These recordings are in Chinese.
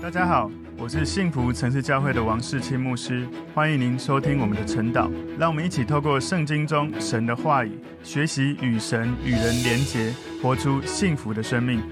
大家好，我是幸福城市教会的王世清牧师，欢迎您收听我们的晨祷。让我们一起透过圣经中神的话语，学习与神与人连结，活出幸福的生命。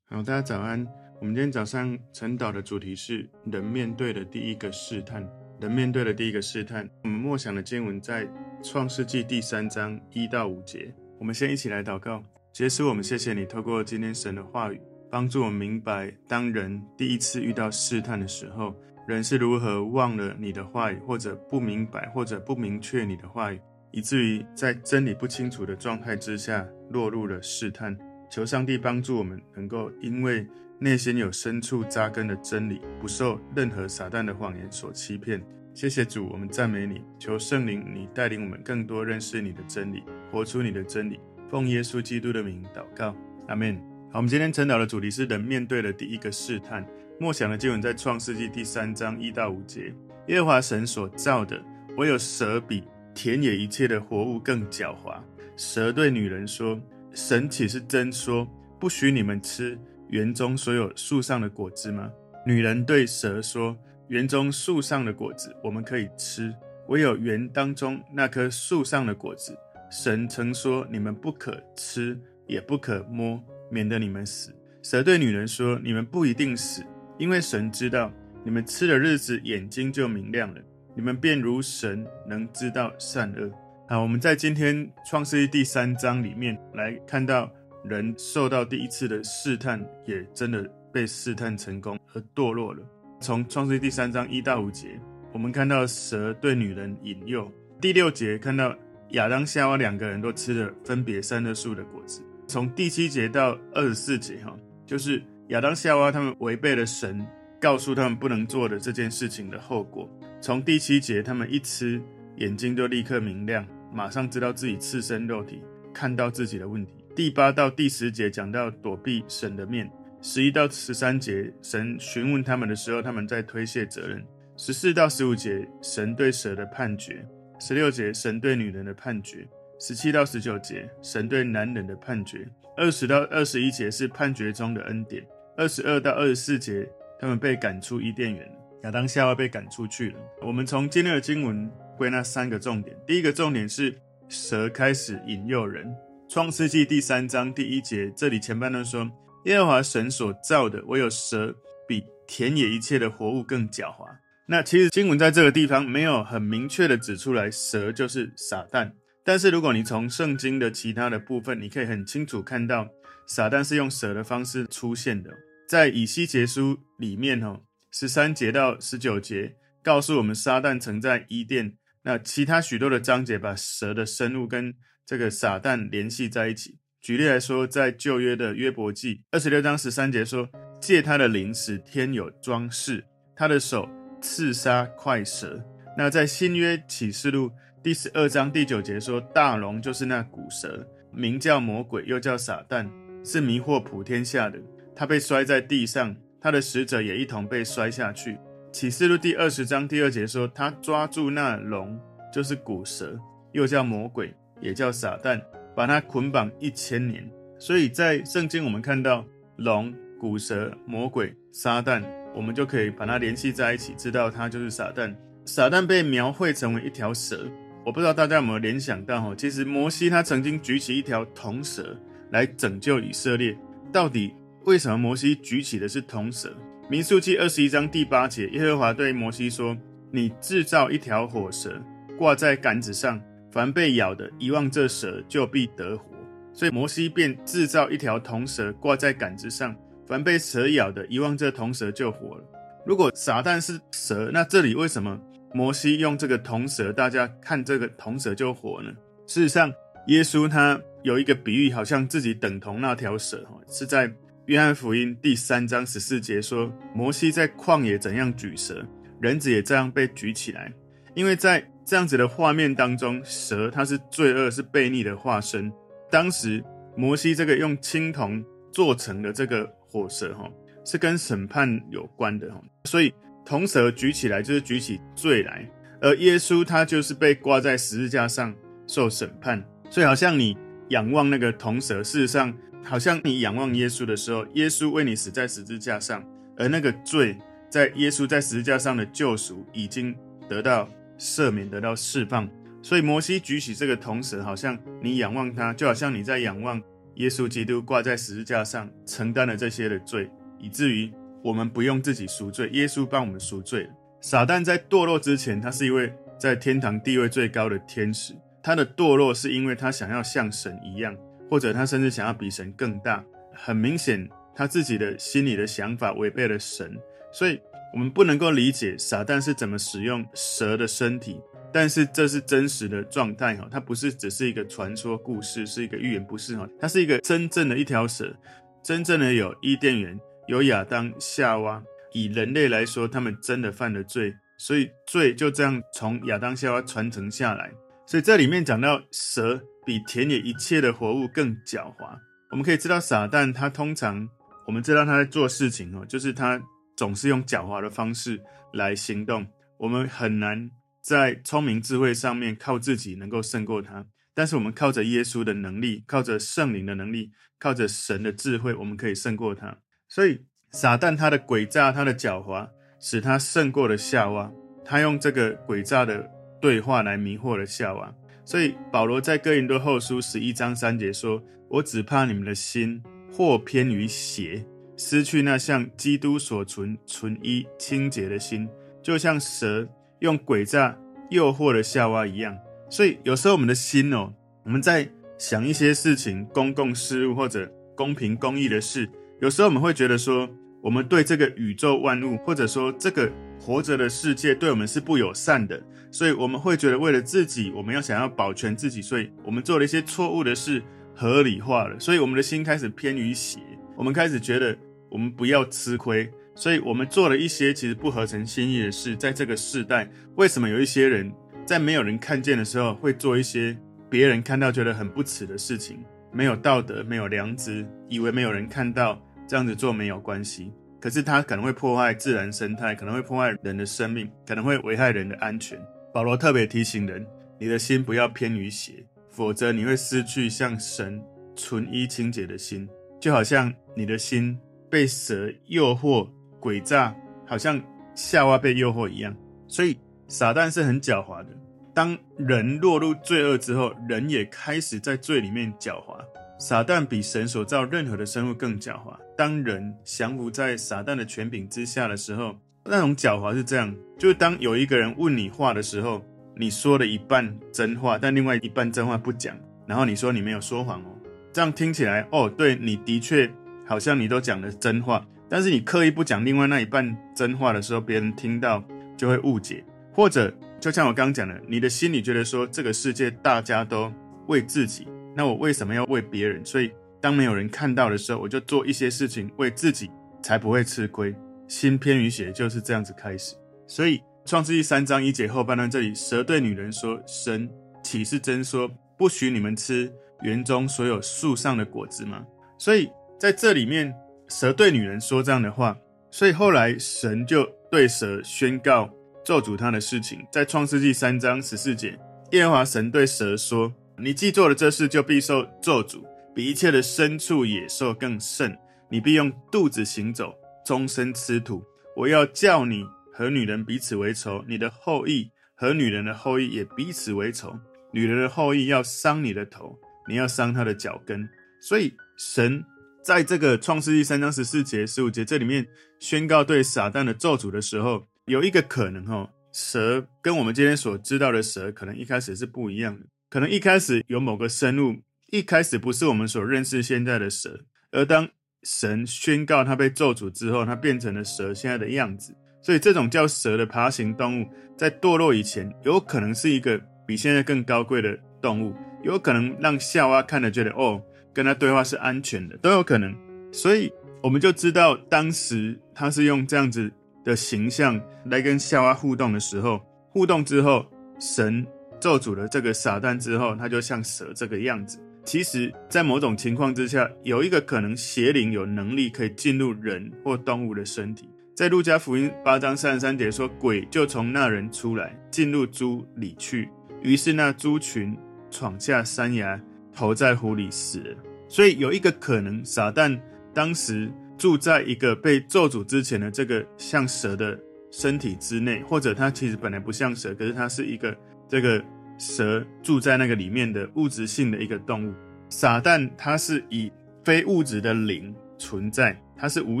好，大家早安。我们今天早上晨祷的主题是人面对的第一个试探。人面对的第一个试探。我们默想的经文在创世纪第三章一到五节。我们先一起来祷告。耶稣，我们谢谢你，透过今天神的话语。帮助我们明白，当人第一次遇到试探的时候，人是如何忘了你的话语，或者不明白，或者不明确你的话语，以至于在真理不清楚的状态之下落入了试探。求上帝帮助我们，能够因为内心有深处扎根的真理，不受任何撒旦的谎言所欺骗。谢谢主，我们赞美你。求圣灵你带领我们更多认识你的真理，活出你的真理。奉耶稣基督的名祷告，阿门。好，我们今天晨祷的主题是人面对的第一个试探。默想的经文在创世纪第三章一到五节。耶和华神所造的，唯有蛇比田野一切的活物更狡猾。蛇对女人说：“神岂是真说，不许你们吃园中所有树上的果子吗？”女人对蛇说：“园中树上的果子我们可以吃，唯有园当中那棵树上的果子，神曾说你们不可吃，也不可摸。”免得你们死。蛇对女人说：“你们不一定死，因为神知道你们吃的日子，眼睛就明亮了，你们便如神，能知道善恶。”好，我们在今天创世记第三章里面来看到，人受到第一次的试探，也真的被试探成功而堕落了。从创世记第三章一到五节，我们看到蛇对女人引诱；第六节看到亚当夏娃两个人都吃了分别善恶树的果子。从第七节到二十四节，哈，就是亚当夏娃他们违背了神告诉他们不能做的这件事情的后果。从第七节，他们一吃，眼睛就立刻明亮，马上知道自己赤身肉体，看到自己的问题。第八到第十节讲到躲避神的面。十一到十三节，神询问他们的时候，他们在推卸责任。十四到十五节，神对蛇的判决。十六节，神对女人的判决。十七到十九节，神对男人的判决；二十到二十一节是判决中的恩典；二十二到二十四节，他们被赶出伊甸园，亚当夏娃被赶出去了。我们从今天的经文归纳三个重点：第一个重点是蛇开始引诱人。创世纪第三章第一节，这里前半段说：耶和华神所造的，唯有蛇比田野一切的活物更狡猾。那其实经文在这个地方没有很明确的指出来，蛇就是撒旦。但是，如果你从圣经的其他的部分，你可以很清楚看到，撒旦是用蛇的方式出现的。在以西结书里面，哦，十三节到十九节告诉我们，撒旦曾在伊甸。那其他许多的章节把蛇的生物跟这个撒旦联系在一起。举例来说，在旧约的约伯记二十六章十三节说：“借他的灵使天有装饰，他的手刺杀快蛇。”那在新约启示录。第十二章第九节说：“大龙就是那古蛇，名叫魔鬼，又叫撒旦，是迷惑普天下的。他被摔在地上，他的使者也一同被摔下去。”启示录第二十章第二节说：“他抓住那龙，就是古蛇，又叫魔鬼，也叫撒旦，把他捆绑一千年。”所以在圣经我们看到龙、古蛇、魔鬼、撒旦，我们就可以把它联系在一起，知道他就是撒旦。撒旦被描绘成为一条蛇。我不知道大家有没有联想到哈，其实摩西他曾经举起一条铜蛇来拯救以色列。到底为什么摩西举起的是铜蛇？民数记二十一章第八节，耶和华对摩西说：“你制造一条火蛇，挂在杆子上，凡被咬的，一望这蛇，就必得活。”所以摩西便制造一条铜蛇，挂在杆子上，凡被蛇咬的，一望这铜蛇就活了。如果撒旦是蛇，那这里为什么？摩西用这个铜蛇，大家看这个铜蛇就活呢。事实上，耶稣他有一个比喻，好像自己等同那条蛇，是在约翰福音第三章十四节说，摩西在旷野怎样举蛇，人子也这样被举起来。因为在这样子的画面当中，蛇它是罪恶、是悖逆的化身。当时摩西这个用青铜做成的这个火蛇，哈，是跟审判有关的，哈，所以。铜蛇举起来就是举起罪来，而耶稣他就是被挂在十字架上受审判。所以好像你仰望那个铜蛇，事实上好像你仰望耶稣的时候，耶稣为你死在十字架上，而那个罪在耶稣在十字架上的救赎已经得到赦免，得到释放。所以摩西举起这个铜蛇，好像你仰望他，就好像你在仰望耶稣基督挂在十字架上承担了这些的罪，以至于我们不用自己赎罪，耶稣帮我们赎罪了。撒旦在堕落之前，他是一位在天堂地位最高的天使，他的堕落是因为他想要像神一样，或者他甚至想要比神更大。很明显，他自己的心里的想法违背了神，所以我们不能够理解撒旦是怎么使用蛇的身体。但是这是真实的状态哈，它不是只是一个传说故事，是一个寓言，不是哈，它是一个真正的一条蛇，真正的有伊甸园，有亚当夏娃。以人类来说，他们真的犯了罪，所以罪就这样从亚当夏娃传承下来。所以这里面讲到蛇比田野一切的活物更狡猾。我们可以知道撒旦他通常，我们知道他在做事情哦，就是他总是用狡猾的方式来行动，我们很难。在聪明智慧上面靠自己能够胜过他，但是我们靠着耶稣的能力，靠着圣灵的能力，靠着神的智慧，我们可以胜过他。所以撒旦他的诡诈，他的狡猾，使他胜过了夏娃。他用这个诡诈的对话来迷惑了夏娃。所以保罗在哥林多后书十一章三节说：“我只怕你们的心或偏于邪，失去那像基督所存纯一清洁的心，就像蛇。”用诡诈诱惑了夏娃一样，所以有时候我们的心哦，我们在想一些事情、公共事务或者公平公义的事，有时候我们会觉得说，我们对这个宇宙万物，或者说这个活着的世界对我们是不友善的，所以我们会觉得为了自己，我们要想要保全自己，所以我们做了一些错误的事，合理化了，所以我们的心开始偏于邪，我们开始觉得我们不要吃亏。所以我们做了一些其实不合成心意的事，在这个世代，为什么有一些人在没有人看见的时候，会做一些别人看到觉得很不耻的事情？没有道德，没有良知，以为没有人看到，这样子做没有关系。可是它可能会破坏自然生态，可能会破坏人的生命，可能会危害人的安全。保罗特别提醒人：你的心不要偏于邪，否则你会失去像神纯一清洁的心，就好像你的心被蛇诱惑。诡诈，好像夏娃被诱惑一样，所以撒旦是很狡猾的。当人落入罪恶之后，人也开始在罪里面狡猾。撒旦比神所造任何的生物更狡猾。当人降服在撒旦的权柄之下的时候，那种狡猾是这样：就是当有一个人问你话的时候，你说了一半真话，但另外一半真话不讲，然后你说你没有说谎哦，这样听起来哦，对，你的确好像你都讲了真话。但是你刻意不讲另外那一半真话的时候，别人听到就会误解，或者就像我刚刚讲的，你的心里觉得说这个世界大家都为自己，那我为什么要为别人？所以当没有人看到的时候，我就做一些事情为自己，才不会吃亏。心偏于邪就是这样子开始。所以创世纪三章一节后半段这里，蛇对女人说：“神岂是真说不许你们吃园中所有树上的果子吗？”所以在这里面。蛇对女人说这样的话，所以后来神就对蛇宣告咒诅他的事情。在创世纪三章十四节，耶和华神对蛇说：“你既做了这事，就必受咒诅，比一切的牲畜野兽更甚。你必用肚子行走，终身吃土。我要叫你和女人彼此为仇，你的后裔和女人的后裔也彼此为仇。女人的后裔要伤你的头，你要伤她的脚跟。”所以神。在这个创世纪三章十四节、十五节这里面宣告对撒旦的咒诅的时候，有一个可能哦，蛇跟我们今天所知道的蛇可能一开始是不一样的，可能一开始有某个生物，一开始不是我们所认识现在的蛇，而当神宣告它被咒诅之后，它变成了蛇现在的样子。所以这种叫蛇的爬行动物，在堕落以前，有可能是一个比现在更高贵的动物，有可能让夏娃看了觉得哦。跟他对话是安全的，都有可能，所以我们就知道当时他是用这样子的形象来跟夏娃互动的时候，互动之后，神咒诅了这个撒旦之后，他就像蛇这个样子。其实，在某种情况之下，有一个可能，邪灵有能力可以进入人或动物的身体。在路加福音八章三十三节说，鬼就从那人出来，进入猪里去，于是那猪群闯下山崖，投在湖里死了。所以有一个可能，撒旦当时住在一个被咒诅之前的这个像蛇的身体之内，或者它其实本来不像蛇，可是它是一个这个蛇住在那个里面的物质性的一个动物。撒旦它是以非物质的灵存在，它是无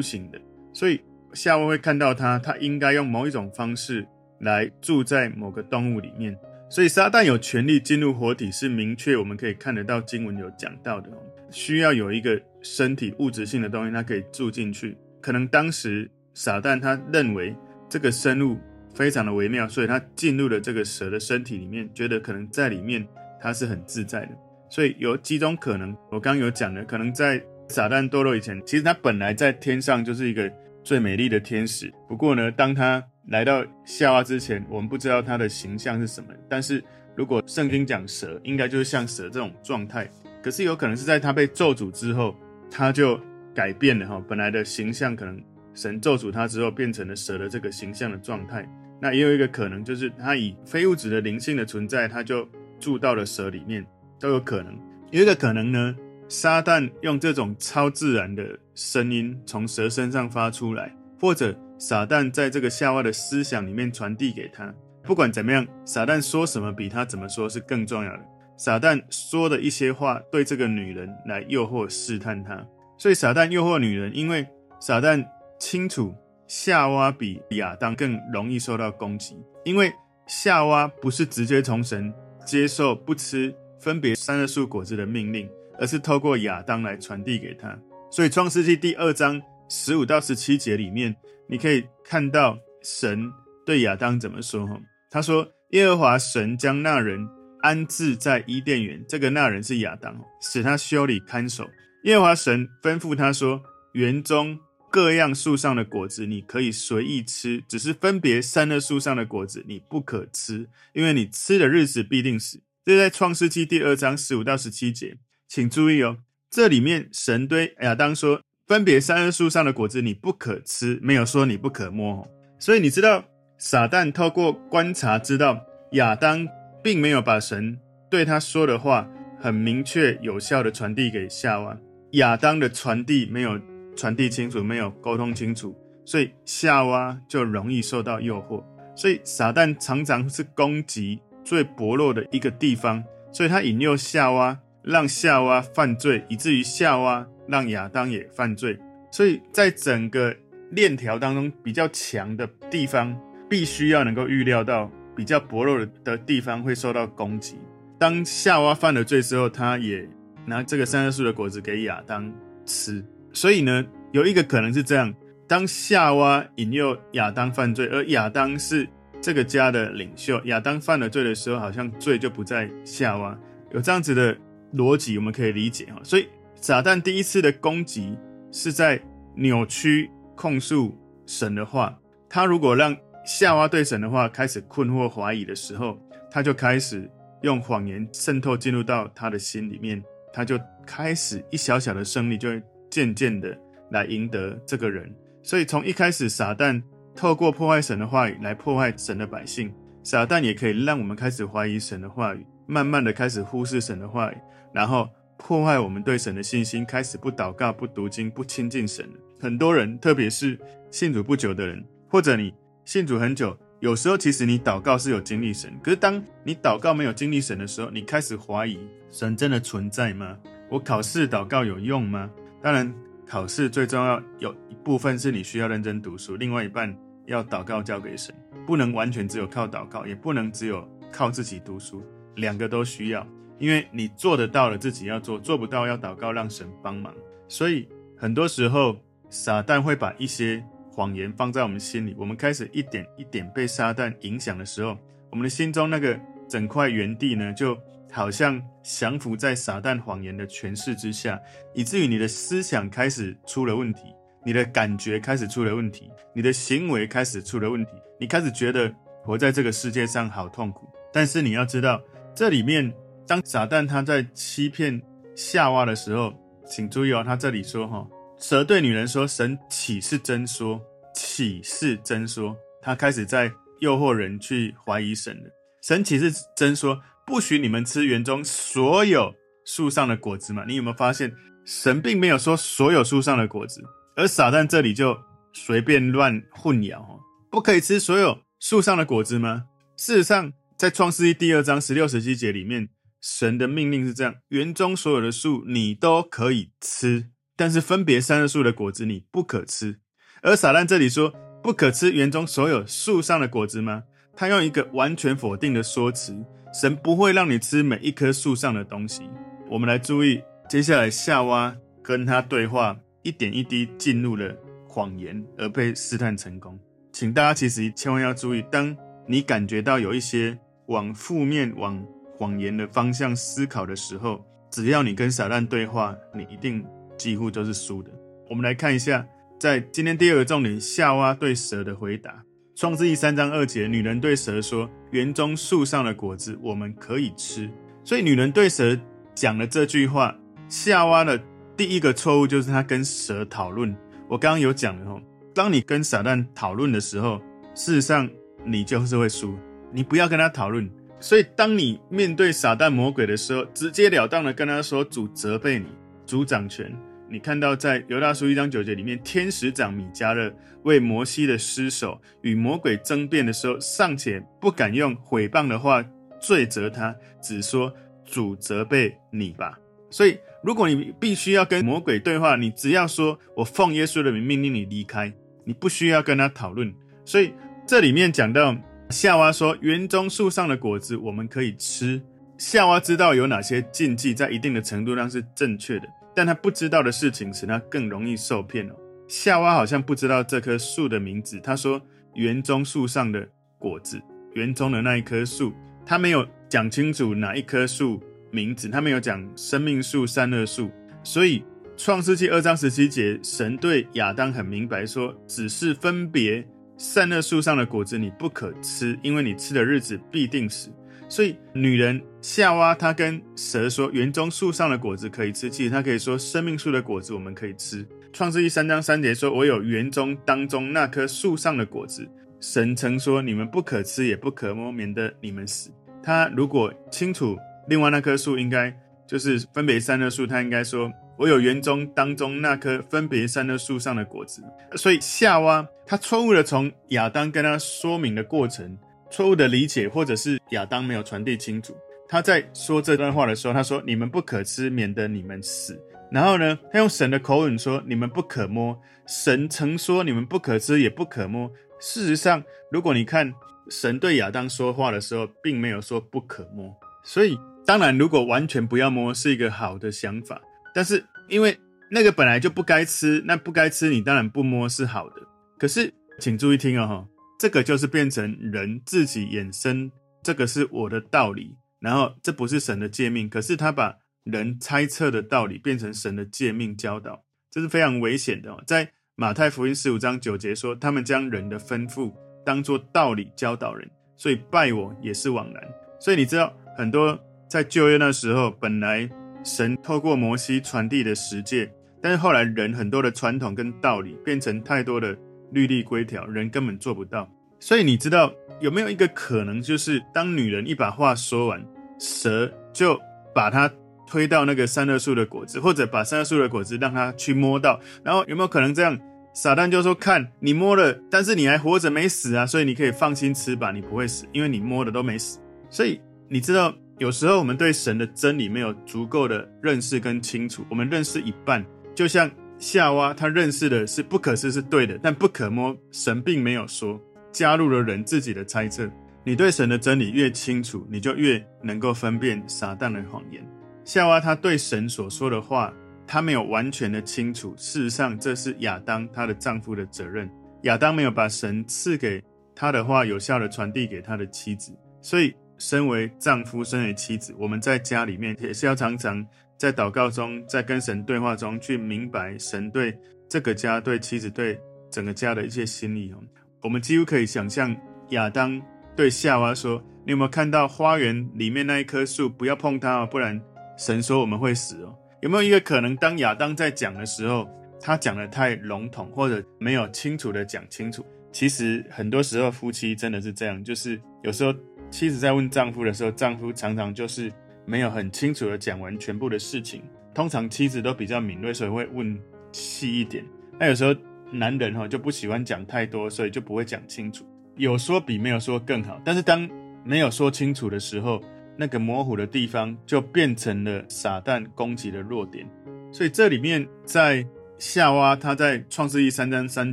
形的，所以夏娃会看到它，它应该用某一种方式来住在某个动物里面。所以撒旦有权利进入活体，是明确我们可以看得到经文有讲到的，需要有一个身体物质性的东西，它可以住进去。可能当时撒旦他认为这个生物非常的微妙，所以他进入了这个蛇的身体里面，觉得可能在里面他是很自在的。所以有几种可能，我刚刚有讲的，可能在撒旦堕落以前，其实他本来在天上就是一个最美丽的天使。不过呢，当他来到夏娃之前，我们不知道他的形象是什么。但是如果圣经讲蛇，应该就是像蛇这种状态。可是有可能是在他被咒诅之后，他就改变了哈，本来的形象可能神咒诅他之后变成了蛇的这个形象的状态。那也有一个可能，就是他以非物质的灵性的存在，他就住到了蛇里面，都有可能。有一个可能呢，撒旦用这种超自然的声音从蛇身上发出来，或者。撒旦在这个夏娃的思想里面传递给他，不管怎么样，撒旦说什么比他怎么说是更重要的。撒旦说的一些话对这个女人来诱惑试探她，所以撒旦诱惑女人，因为撒旦清楚夏娃比亚当更容易受到攻击，因为夏娃不是直接从神接受不吃分别善恶树果子的命令，而是透过亚当来传递给他。所以创世纪第二章十五到十七节里面。你可以看到神对亚当怎么说？哈，他说：“耶和华神将那人安置在伊甸园，这个那人是亚当，使他修理看守。耶和华神吩咐他说：园中各样树上的果子你可以随意吃，只是分别善恶树上的果子你不可吃，因为你吃的日子必定死。”这在创世纪第二章十五到十七节，请注意哦，这里面神对亚当说。分别善恶树上的果子你不可吃，没有说你不可摸。所以你知道，撒旦透过观察知道亚当并没有把神对他说的话很明确有效的传递给夏娃，亚当的传递没有传递清楚，没有沟通清楚，所以夏娃就容易受到诱惑。所以撒旦常常是攻击最薄弱的一个地方，所以他引诱夏娃，让夏娃犯罪，以至于夏娃。让亚当也犯罪，所以在整个链条当中，比较强的地方必须要能够预料到比较薄弱的地方会受到攻击。当夏娃犯了罪之后，他也拿这个善恶树的果子给亚当吃。所以呢，有一个可能是这样：当夏娃引诱亚当犯罪，而亚当是这个家的领袖，亚当犯了罪的时候，好像罪就不在夏娃。有这样子的逻辑，我们可以理解哈。所以。撒旦第一次的攻击是在扭曲控诉神的话。他如果让夏娃对神的话开始困惑怀疑的时候，他就开始用谎言渗透进入到他的心里面，他就开始一小小的胜利就会渐渐的来赢得这个人。所以从一开始，撒旦透过破坏神的话语来破坏神的百姓，撒旦也可以让我们开始怀疑神的话语，慢慢的开始忽视神的话语，然后。破坏我们对神的信心，开始不祷告、不读经、不亲近神。很多人，特别是信主不久的人，或者你信主很久，有时候其实你祷告是有经历神，可是当你祷告没有经历神的时候，你开始怀疑神真的存在吗？我考试祷告有用吗？当然，考试最重要有一部分是你需要认真读书，另外一半要祷告交给神，不能完全只有靠祷告，也不能只有靠自己读书，两个都需要。因为你做得到了，自己要做；做不到，要祷告，让神帮忙。所以很多时候，撒旦会把一些谎言放在我们心里。我们开始一点一点被撒旦影响的时候，我们的心中那个整块园地呢，就好像降服在撒旦谎言的权势之下，以至于你的思想开始出了问题，你的感觉开始出了问题，你的行为开始出了问题，你开始觉得活在这个世界上好痛苦。但是你要知道，这里面。当撒旦他在欺骗夏娃的时候，请注意哦，他这里说哈，蛇对女人说：“神岂是真说？岂是真说？”他开始在诱惑人去怀疑神了。神岂是真说？不许你们吃园中所有树上的果子吗？你有没有发现，神并没有说所有树上的果子，而撒旦这里就随便乱混淆，不可以吃所有树上的果子吗？事实上，在创世记第二章十六、十七节里面，神的命令是这样：园中所有的树你都可以吃，但是分别善恶树的果子你不可吃。而撒旦这里说不可吃园中所有树上的果子吗？他用一个完全否定的说辞，神不会让你吃每一棵树上的东西。我们来注意接下来夏娃跟他对话。一点一滴进入了谎言，而被试探成功。请大家其实千万要注意，当你感觉到有一些往负面、往谎言的方向思考的时候，只要你跟撒旦对话，你一定几乎都是输的。我们来看一下，在今天第二个重点，夏娃对蛇的回答。创世记三章二节，女人对蛇说：“园中树上的果子我们可以吃。”所以女人对蛇讲了这句话，夏娃的。第一个错误就是他跟蛇讨论。我刚刚有讲了哦，当你跟撒旦讨论的时候，事实上你就是会输。你不要跟他讨论。所以，当你面对撒旦魔鬼的时候，直截了当的跟他说：“主责备你，主掌权。”你看到在犹大书一章九节里面，天使长米迦勒为摩西的尸首与魔鬼争辩的时候，尚且不敢用毁谤的话罪责他，只说：“主责备你吧。”所以。如果你必须要跟魔鬼对话，你只要说“我奉耶稣的名命令你离开”，你不需要跟他讨论。所以这里面讲到夏娃说：“园中树上的果子我们可以吃。”夏娃知道有哪些禁忌在一定的程度上是正确的，但他不知道的事情使他更容易受骗哦。夏娃好像不知道这棵树的名字，他说：“园中树上的果子，园中的那一棵树。”他没有讲清楚哪一棵树。名字，他没有讲生命树、善恶树，所以创世记二章十七节，神对亚当很明白说，只是分别善恶树上的果子你不可吃，因为你吃的日子必定死。所以女人夏娃她跟蛇说，园中树上的果子可以吃，其实她可以说生命树的果子我们可以吃。创世记三章三节说，我有园中当中那棵树上的果子，神曾说你们不可吃也不可摸，免得你们死。他如果清楚。另外那棵树应该就是分别善恶树，他应该说：“我有园中当中那棵分别善恶树上的果子。”所以夏娃他错误的从亚当跟他说明的过程，错误的理解，或者是亚当没有传递清楚。他在说这段话的时候，他说：“你们不可吃，免得你们死。”然后呢，他用神的口吻说：“你们不可摸。”神曾说：“你们不可吃，也不可摸。”事实上，如果你看神对亚当说话的时候，并没有说不可摸，所以。当然，如果完全不要摸是一个好的想法，但是因为那个本来就不该吃，那不该吃，你当然不摸是好的。可是，请注意听哦，这个就是变成人自己衍生，这个是我的道理，然后这不是神的诫命，可是他把人猜测的道理变成神的诫命教导，这是非常危险的哦。在马太福音十五章九节说，他们将人的吩咐当作道理教导人，所以拜我也是枉然。所以你知道很多。在旧约那时候，本来神透过摩西传递的十诫，但是后来人很多的传统跟道理变成太多的律例规条，人根本做不到。所以你知道有没有一个可能，就是当女人一把话说完，蛇就把她推到那个三恶树的果子，或者把三恶树的果子让她去摸到，然后有没有可能这样？撒旦就说：“看你摸了，但是你还活着没死啊，所以你可以放心吃吧，你不会死，因为你摸的都没死。”所以你知道。有时候我们对神的真理没有足够的认识跟清楚，我们认识一半，就像夏娃，她认识的是不可思是对的，但不可摸，神并没有说，加入了人自己的猜测。你对神的真理越清楚，你就越能够分辨撒旦的谎言。夏娃她对神所说的话，她没有完全的清楚。事实上，这是亚当她的丈夫的责任。亚当没有把神赐给他的话有效的传递给他的妻子，所以。身为丈夫，身为妻子，我们在家里面也是要常常在祷告中，在跟神对话中去明白神对这个家、对妻子、对整个家的一些心意哦。我们几乎可以想象亚当对夏娃说：“你有没有看到花园里面那一棵树？不要碰它哦，不然神说我们会死哦。”有没有一个可能，当亚当在讲的时候，他讲得太笼统，或者没有清楚的讲清楚？其实很多时候夫妻真的是这样，就是有时候。妻子在问丈夫的时候，丈夫常常就是没有很清楚的讲完全部的事情。通常妻子都比较敏锐，所以会问细一点。那有时候男人哈就不喜欢讲太多，所以就不会讲清楚。有说比没有说更好，但是当没有说清楚的时候，那个模糊的地方就变成了撒旦攻击的弱点。所以这里面在夏娃他在创世记三章三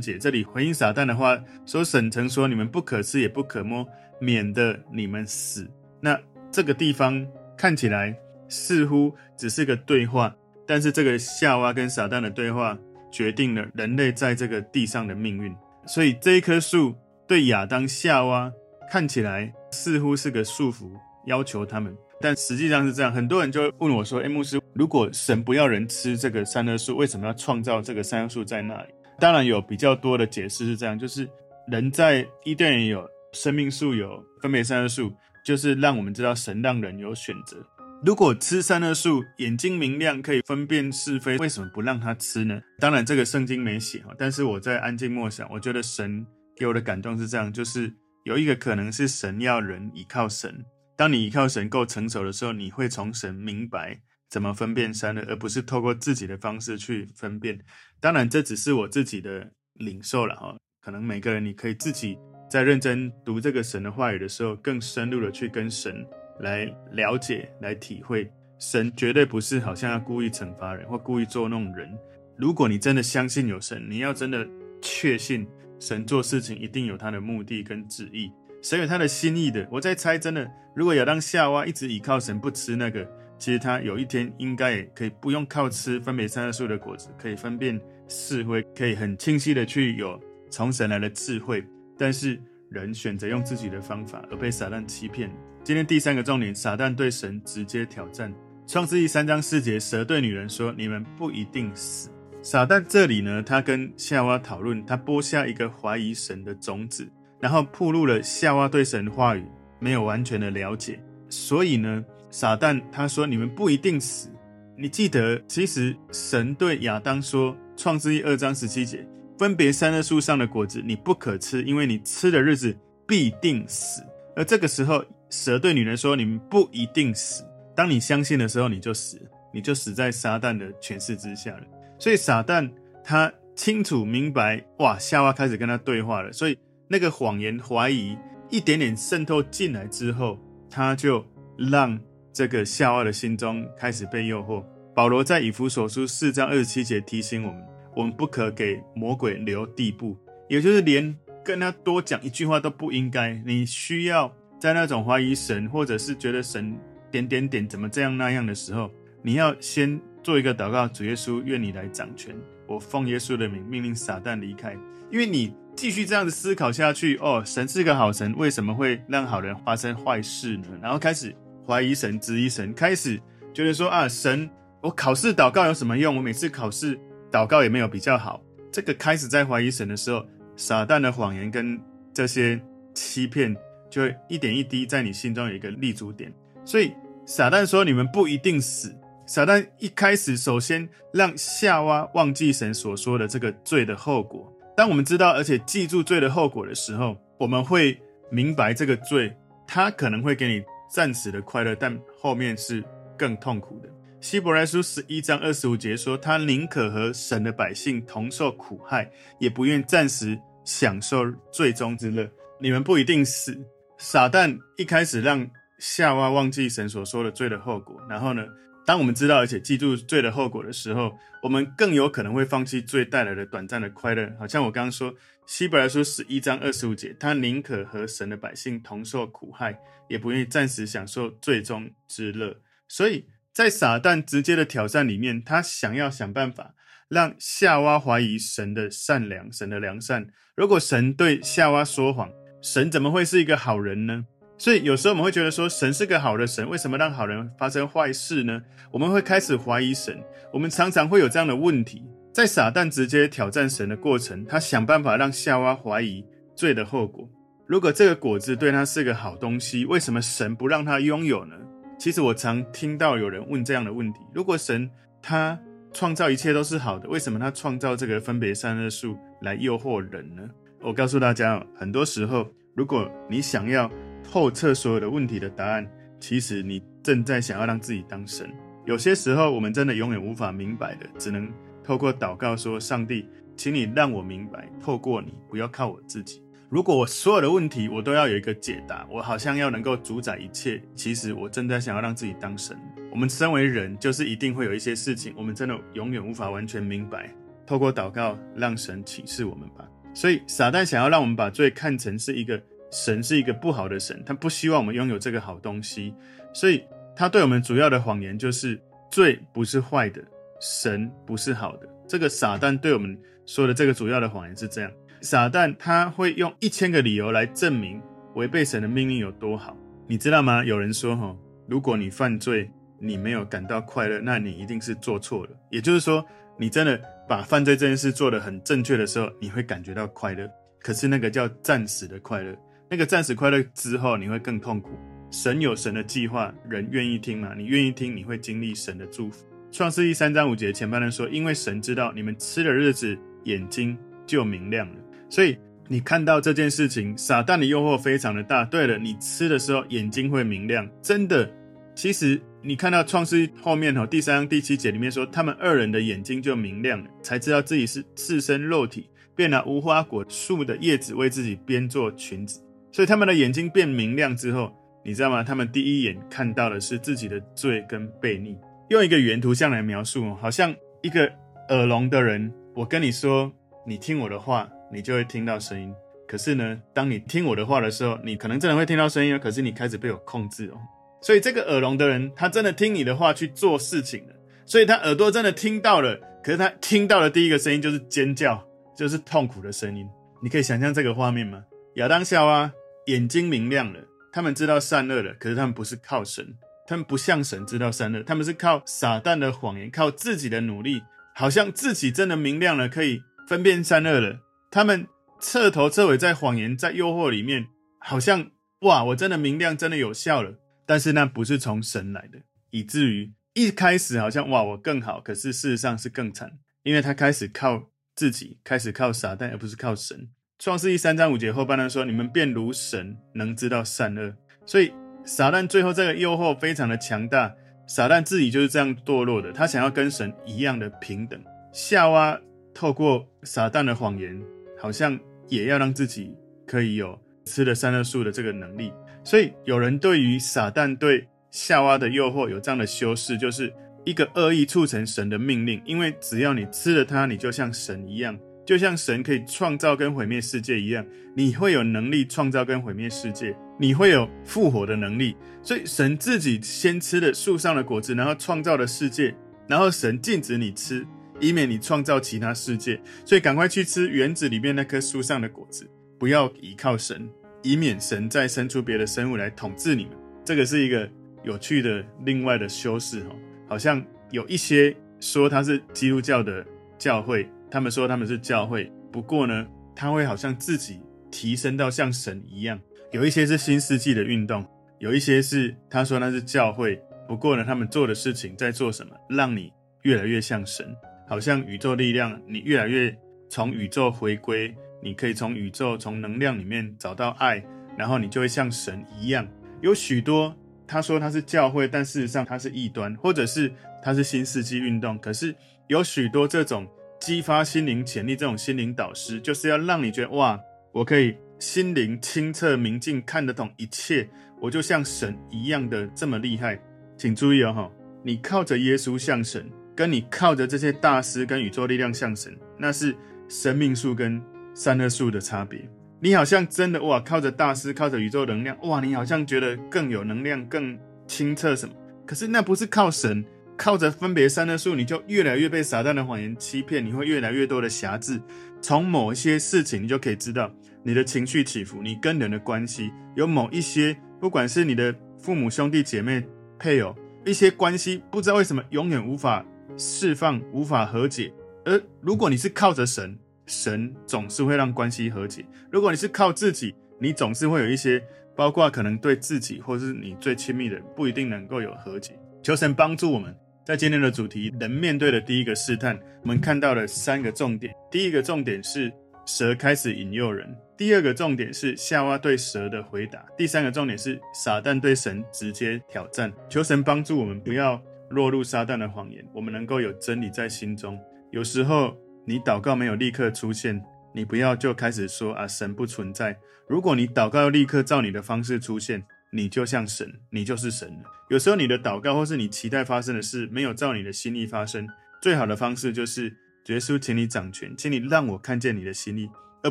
节这里回应撒旦的话，说神曾说，你们不可吃也不可摸，免得你们死。那这个地方看起来似乎只是个对话，但是这个夏娃跟撒旦的对话决定了人类在这个地上的命运。所以这一棵树对亚当夏娃看起来似乎是个束缚，要求他们。但实际上是这样，很多人就会问我说：“诶，牧师，如果神不要人吃这个善恶树，为什么要创造这个善恶树在那里？”当然有比较多的解释是这样，就是人在伊甸园有生命树，有分别善恶树，就是让我们知道神让人有选择。如果吃三恶树，眼睛明亮，可以分辨是非，为什么不让他吃呢？当然这个圣经没写哈，但是我在安静默想，我觉得神给我的感动是这样，就是有一个可能是神要人依靠神。当你依靠神够成熟的时候，你会从神明白怎么分辨三恶，而不是透过自己的方式去分辨。当然，这只是我自己的领受了哈。可能每个人你可以自己在认真读这个神的话语的时候，更深入的去跟神来了解、来体会。神绝对不是好像要故意惩罚人或故意捉弄人。如果你真的相信有神，你要真的确信神做事情一定有他的目的跟旨意。神有他的心意的，我在猜，真的，如果亚当夏娃一直倚靠神不吃那个，其实他有一天应该也可以不用靠吃分别善恶树的果子，可以分辨是非，可以很清晰的去有从神来的智慧。但是人选择用自己的方法，而被撒旦欺骗。今天第三个重点，撒旦对神直接挑战。创世记三章四节，蛇对女人说：“你们不一定死。”撒旦这里呢，他跟夏娃讨论，他播下一个怀疑神的种子。然后暴露了夏娃对神话语没有完全的了解，所以呢，撒旦他说，你们不一定死。你记得，其实神对亚当说，创世记二章十七节，分别三恶树上的果子你不可吃，因为你吃的日子必定死。而这个时候，蛇对女人说，你们不一定死。当你相信的时候，你就死，你就死在撒旦的权势之下了。所以撒旦他清楚明白，哇，夏娃开始跟他对话了，所以。那个谎言、怀疑一点点渗透进来之后，他就让这个夏娃的心中开始被诱惑。保罗在以弗所书四章二十七节提醒我们：我们不可给魔鬼留地步，也就是连跟他多讲一句话都不应该。你需要在那种怀疑神，或者是觉得神点点点怎么这样那样的时候，你要先做一个祷告：主耶稣，愿你来掌权。我奉耶稣的名命令撒旦离开，因为你。继续这样子思考下去，哦，神是个好神，为什么会让好人发生坏事呢？然后开始怀疑神、质疑神，开始觉得说啊，神，我考试祷告有什么用？我每次考试祷告也没有比较好。这个开始在怀疑神的时候，撒旦的谎言跟这些欺骗，就会一点一滴在你心中有一个立足点。所以撒旦说你们不一定死。撒旦一开始首先让夏娃忘记神所说的这个罪的后果。当我们知道，而且记住罪的后果的时候，我们会明白这个罪，它可能会给你暂时的快乐，但后面是更痛苦的。希伯来书十一章二十五节说：“他宁可和神的百姓同受苦害，也不愿暂时享受最终之乐。”你们不一定死。撒旦一开始让夏娃忘记神所说的罪的后果，然后呢，当我们知道而且记住罪的后果的时候，我们更有可能会放弃罪带来的短暂的快乐。好像我刚刚说，希伯来书十一章二十五节，他宁可和神的百姓同受苦害，也不愿意暂时享受最终之乐。所以在撒旦直接的挑战里面，他想要想办法让夏娃怀疑神的善良、神的良善。如果神对夏娃说谎，神怎么会是一个好人呢？所以有时候我们会觉得说，神是个好的神，为什么让好人发生坏事呢？我们会开始怀疑神。我们常常会有这样的问题，在撒旦直接挑战神的过程，他想办法让夏娃怀疑罪的后果。如果这个果子对他是个好东西，为什么神不让他拥有呢？其实我常听到有人问这样的问题：如果神他创造一切都是好的，为什么他创造这个分别善恶树来诱惑人呢？我告诉大家，很多时候，如果你想要透彻所有的问题的答案，其实你正在想要让自己当神。有些时候，我们真的永远无法明白的，只能透过祷告说：“上帝，请你让我明白，透过你，不要靠我自己。如果我所有的问题我都要有一个解答，我好像要能够主宰一切，其实我真的想要让自己当神。我们身为人，就是一定会有一些事情，我们真的永远无法完全明白。透过祷告，让神启示我们吧。所以，撒旦想要让我们把罪看成是一个神，是一个不好的神，他不希望我们拥有这个好东西。所以，他对我们主要的谎言就是罪不是坏的，神不是好的。这个撒旦对我们说的这个主要的谎言是这样。撒旦他会用一千个理由来证明违背神的命令有多好，你知道吗？有人说，哈，如果你犯罪，你没有感到快乐，那你一定是做错了。也就是说，你真的把犯罪这件事做得很正确的时候，你会感觉到快乐。可是那个叫暂时的快乐，那个暂时快乐之后，你会更痛苦。神有神的计划，人愿意听吗？你愿意听，你会经历神的祝福。创世记三章五节前半段说，因为神知道你们吃的日子，眼睛就明亮了。所以你看到这件事情，撒旦的诱惑非常的大。对了，你吃的时候眼睛会明亮，真的。其实你看到创世后面哦，第三章第七节里面说，他们二人的眼睛就明亮了，才知道自己是赤身肉体，便拿无花果树的叶子为自己编做裙子。所以他们的眼睛变明亮之后，你知道吗？他们第一眼看到的是自己的罪跟悖逆。用一个原图像来描述，好像一个耳聋的人，我跟你说，你听我的话。你就会听到声音。可是呢，当你听我的话的时候，你可能真的会听到声音哦。可是你开始被我控制哦。所以这个耳聋的人，他真的听你的话去做事情了。所以他耳朵真的听到了。可是他听到的第一个声音就是尖叫，就是痛苦的声音。你可以想象这个画面吗？亚当夏娃眼睛明亮了，他们知道善恶了。可是他们不是靠神，他们不像神知道善恶，他们是靠撒旦的谎言，靠自己的努力，好像自己真的明亮了，可以分辨善恶了。他们彻头彻尾在谎言、在诱惑里面，好像哇，我真的明亮，真的有效了。但是那不是从神来的，以至于一开始好像哇，我更好，可是事实上是更惨，因为他开始靠自己，开始靠撒旦，而不是靠神。创世记三章五节后半段说：“你们便如神，能知道善恶。”所以撒旦最后这个诱惑非常的强大，撒旦自己就是这样堕落的，他想要跟神一样的平等。夏娃透过撒旦的谎言。好像也要让自己可以有吃了三恶树的这个能力，所以有人对于撒旦对夏娃的诱惑有这样的修饰，就是一个恶意促成神的命令，因为只要你吃了它，你就像神一样，就像神可以创造跟毁灭世界一样，你会有能力创造跟毁灭世界，你会有复活的能力。所以神自己先吃了树上的果子，然后创造了世界，然后神禁止你吃。以免你创造其他世界，所以赶快去吃园子里面那棵树上的果子，不要依靠神，以免神再生出别的生物来统治你们。这个是一个有趣的另外的修饰哈，好像有一些说他是基督教的教会，他们说他们是教会，不过呢，他会好像自己提升到像神一样。有一些是新世纪的运动，有一些是他说那是教会，不过呢，他们做的事情在做什么，让你越来越像神。好像宇宙力量，你越来越从宇宙回归，你可以从宇宙、从能量里面找到爱，然后你就会像神一样。有许多他说他是教会，但事实上他是异端，或者是他是新世纪运动。可是有许多这种激发心灵潜力、这种心灵导师，就是要让你觉得哇，我可以心灵清澈明净，看得懂一切，我就像神一样的这么厉害。请注意哦，你靠着耶稣像神。跟你靠着这些大师跟宇宙力量像神，那是生命树跟善恶树的差别。你好像真的哇，靠着大师，靠着宇宙能量，哇，你好像觉得更有能量、更清澈什么。可是那不是靠神，靠着分别善恶树，你就越来越被撒旦的谎言欺骗，你会越来越多的瑕疵。从某一些事情，你就可以知道你的情绪起伏，你跟人的关系有某一些，不管是你的父母、兄弟姐妹、配偶，一些关系，不知道为什么永远无法。释放无法和解，而如果你是靠着神，神总是会让关系和解；如果你是靠自己，你总是会有一些，包括可能对自己或是你最亲密的人，不一定能够有和解。求神帮助我们，在今天的主题，人面对的第一个试探，我们看到了三个重点。第一个重点是蛇开始引诱人；第二个重点是夏娃对蛇的回答；第三个重点是撒旦对神直接挑战。求神帮助我们，不要。落入撒旦的谎言，我们能够有真理在心中。有时候你祷告没有立刻出现，你不要就开始说啊，神不存在。如果你祷告立刻照你的方式出现，你就像神，你就是神了。有时候你的祷告或是你期待发生的事没有照你的心意发生，最好的方式就是耶稣，请你掌权，请你让我看见你的心意，而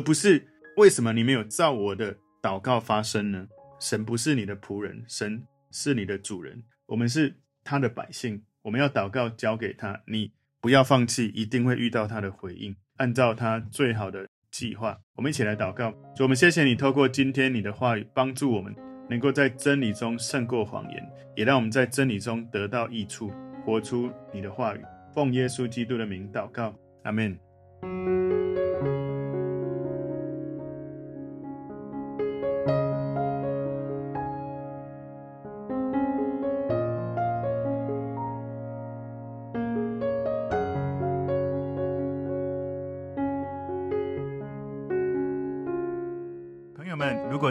不是为什么你没有照我的祷告发生呢？神不是你的仆人，神是你的主人，我们是他的百姓，我们要祷告交给他，你。不要放弃，一定会遇到他的回应，按照他最好的计划。我们一起来祷告，主，我们谢谢你，透过今天你的话语，帮助我们能够在真理中胜过谎言，也让我们在真理中得到益处，活出你的话语。奉耶稣基督的名祷告，阿门。